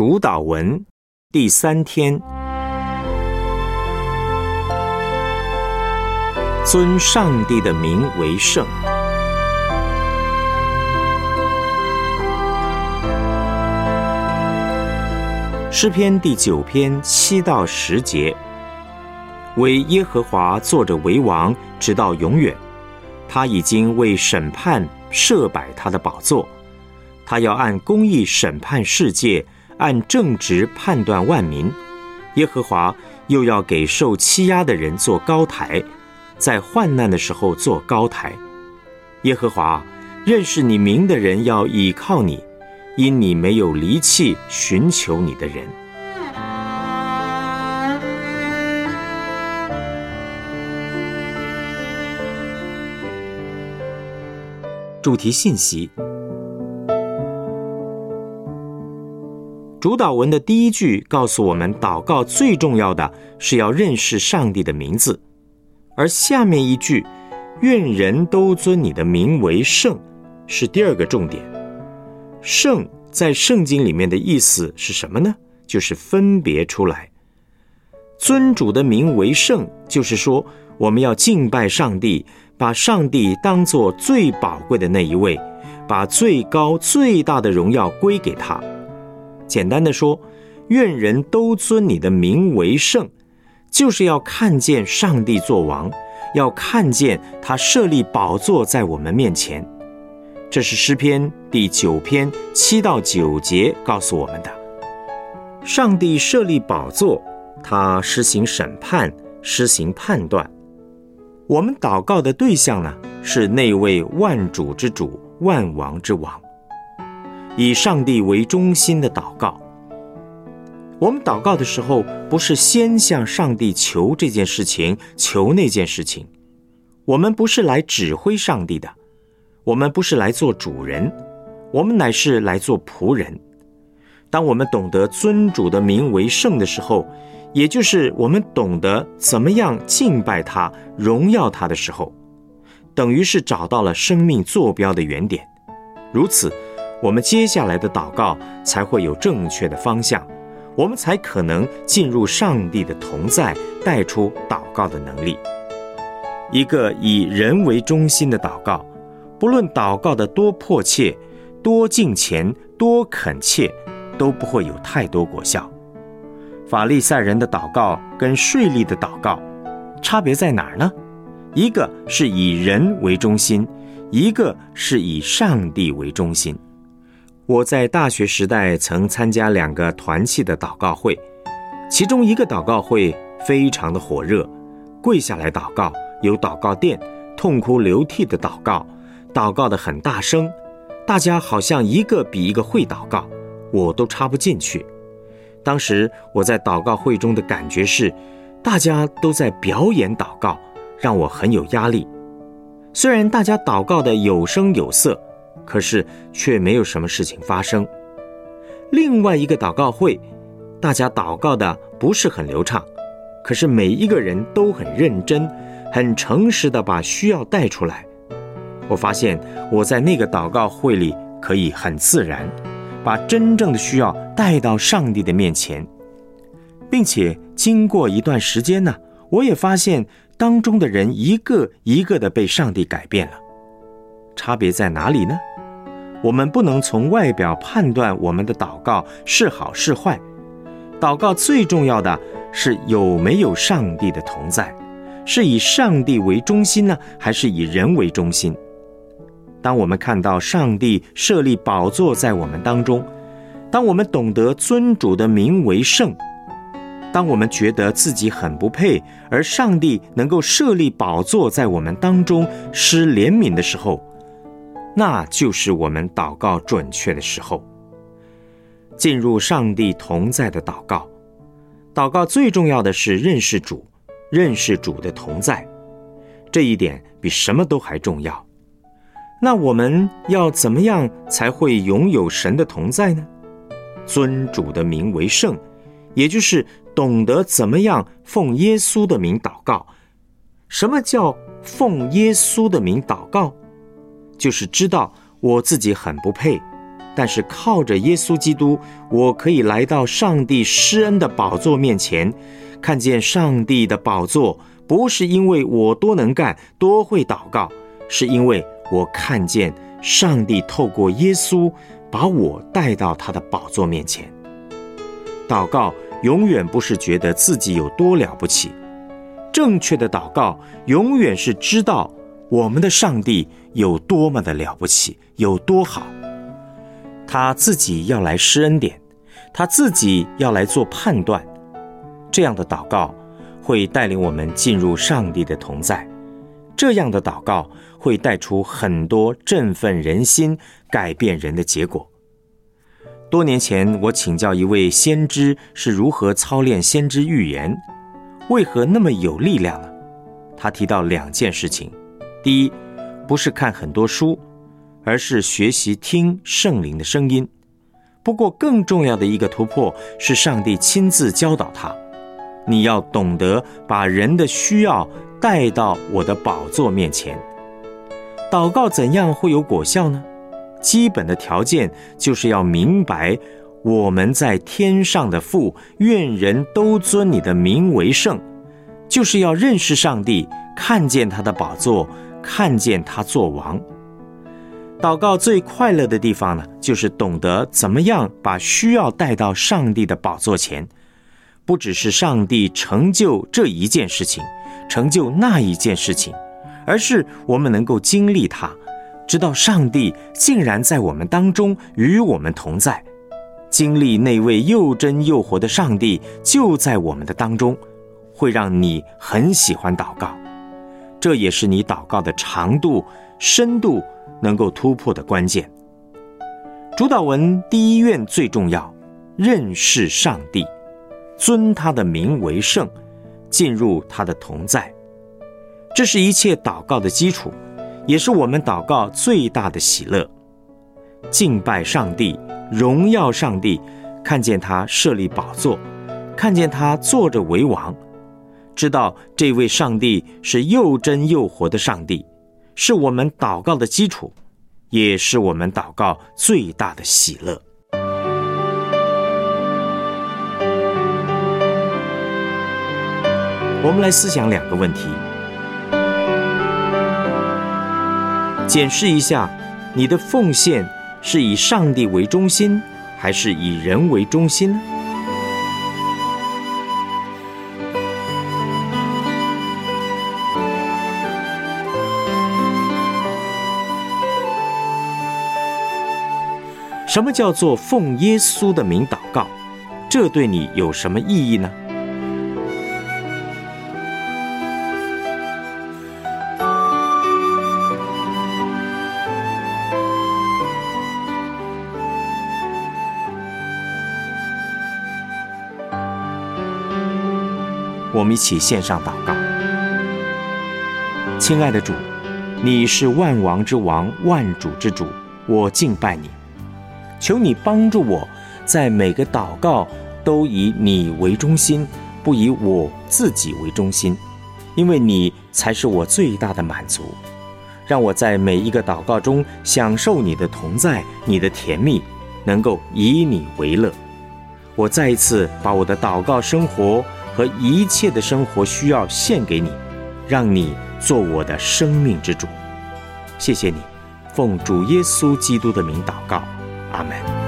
主导文第三天，尊上帝的名为圣。诗篇第九篇七到十节，为耶和华坐着为王，直到永远。他已经为审判设摆他的宝座，他要按公义审判世界，按正直判断万民。耶和华又要给受欺压的人做高台，在患难的时候做高台。耶和华认识你名的人要倚靠你。因你没有离弃寻求你的人。主题信息：主导文的第一句告诉我们，祷告最重要的是要认识上帝的名字，而下面一句“愿人都尊你的名为圣”是第二个重点。圣在圣经里面的意思是什么呢？就是分别出来，尊主的名为圣，就是说我们要敬拜上帝，把上帝当做最宝贵的那一位，把最高最大的荣耀归给他。简单的说，愿人都尊你的名为圣，就是要看见上帝作王，要看见他设立宝座在我们面前。这是诗篇第九篇七到九节告诉我们的：上帝设立宝座，他施行审判，施行判断。我们祷告的对象呢，是那位万主之主、万王之王，以上帝为中心的祷告。我们祷告的时候，不是先向上帝求这件事情，求那件事情，我们不是来指挥上帝的。我们不是来做主人，我们乃是来做仆人。当我们懂得尊主的名为圣的时候，也就是我们懂得怎么样敬拜他、荣耀他的时候，等于是找到了生命坐标的原点。如此，我们接下来的祷告才会有正确的方向，我们才可能进入上帝的同在，带出祷告的能力。一个以人为中心的祷告。不论祷告的多迫切、多敬虔、多恳切，都不会有太多果效。法利赛人的祷告跟税吏的祷告差别在哪儿呢？一个是以人为中心，一个是以上帝为中心。我在大学时代曾参加两个团契的祷告会，其中一个祷告会非常的火热，跪下来祷告，有祷告垫，痛哭流涕的祷告。祷告的很大声，大家好像一个比一个会祷告，我都插不进去。当时我在祷告会中的感觉是，大家都在表演祷告，让我很有压力。虽然大家祷告的有声有色，可是却没有什么事情发生。另外一个祷告会，大家祷告的不是很流畅，可是每一个人都很认真、很诚实的把需要带出来。我发现我在那个祷告会里可以很自然，把真正的需要带到上帝的面前，并且经过一段时间呢，我也发现当中的人一个一个的被上帝改变了。差别在哪里呢？我们不能从外表判断我们的祷告是好是坏，祷告最重要的是有没有上帝的同在，是以上帝为中心呢，还是以人为中心？当我们看到上帝设立宝座在我们当中，当我们懂得尊主的名为圣，当我们觉得自己很不配，而上帝能够设立宝座在我们当中施怜悯的时候，那就是我们祷告准确的时候。进入上帝同在的祷告，祷告最重要的是认识主，认识主的同在，这一点比什么都还重要。那我们要怎么样才会拥有神的同在呢？尊主的名为圣，也就是懂得怎么样奉耶稣的名祷告。什么叫奉耶稣的名祷告？就是知道我自己很不配，但是靠着耶稣基督，我可以来到上帝施恩的宝座面前，看见上帝的宝座，不是因为我多能干、多会祷告，是因为我看见上帝透过耶稣把我带到他的宝座面前。祷告永远不是觉得自己有多了不起，正确的祷告永远是知道我们的上帝有多么的了不起，有多好。他自己要来施恩典，他自己要来做判断，这样的祷告会带领我们进入上帝的同在。这样的祷告会带出很多振奋人心、改变人的结果。多年前，我请教一位先知是如何操练先知预言，为何那么有力量呢？他提到两件事情：第一，不是看很多书。而是学习听圣灵的声音。不过，更重要的一个突破是上帝亲自教导他。你要懂得把人的需要带到我的宝座面前。祷告怎样会有果效呢？基本的条件就是要明白我们在天上的父，愿人都尊你的名为圣，就是要认识上帝，看见他的宝座，看见他做王。祷告最快乐的地方呢，就是懂得怎么样把需要带到上帝的宝座前，不只是上帝成就这一件事情，成就那一件事情，而是我们能够经历它，知道上帝竟然在我们当中与我们同在，经历那位又真又活的上帝就在我们的当中，会让你很喜欢祷告，这也是你祷告的长度、深度。能够突破的关键。主导文第一愿最重要，认识上帝，尊他的名为圣，进入他的同在，这是一切祷告的基础，也是我们祷告最大的喜乐。敬拜上帝，荣耀上帝，看见他设立宝座，看见他坐着为王，知道这位上帝是又真又活的上帝。是我们祷告的基础，也是我们祷告最大的喜乐。我们来思想两个问题：检视一下，你的奉献是以上帝为中心，还是以人为中心呢？什么叫做奉耶稣的名祷告？这对你有什么意义呢？我们一起献上祷告。亲爱的主，你是万王之王，万主之主，我敬拜你。求你帮助我，在每个祷告都以你为中心，不以我自己为中心，因为你才是我最大的满足。让我在每一个祷告中享受你的同在，你的甜蜜，能够以你为乐。我再一次把我的祷告生活和一切的生活需要献给你，让你做我的生命之主。谢谢你，奉主耶稣基督的名祷告。Amen.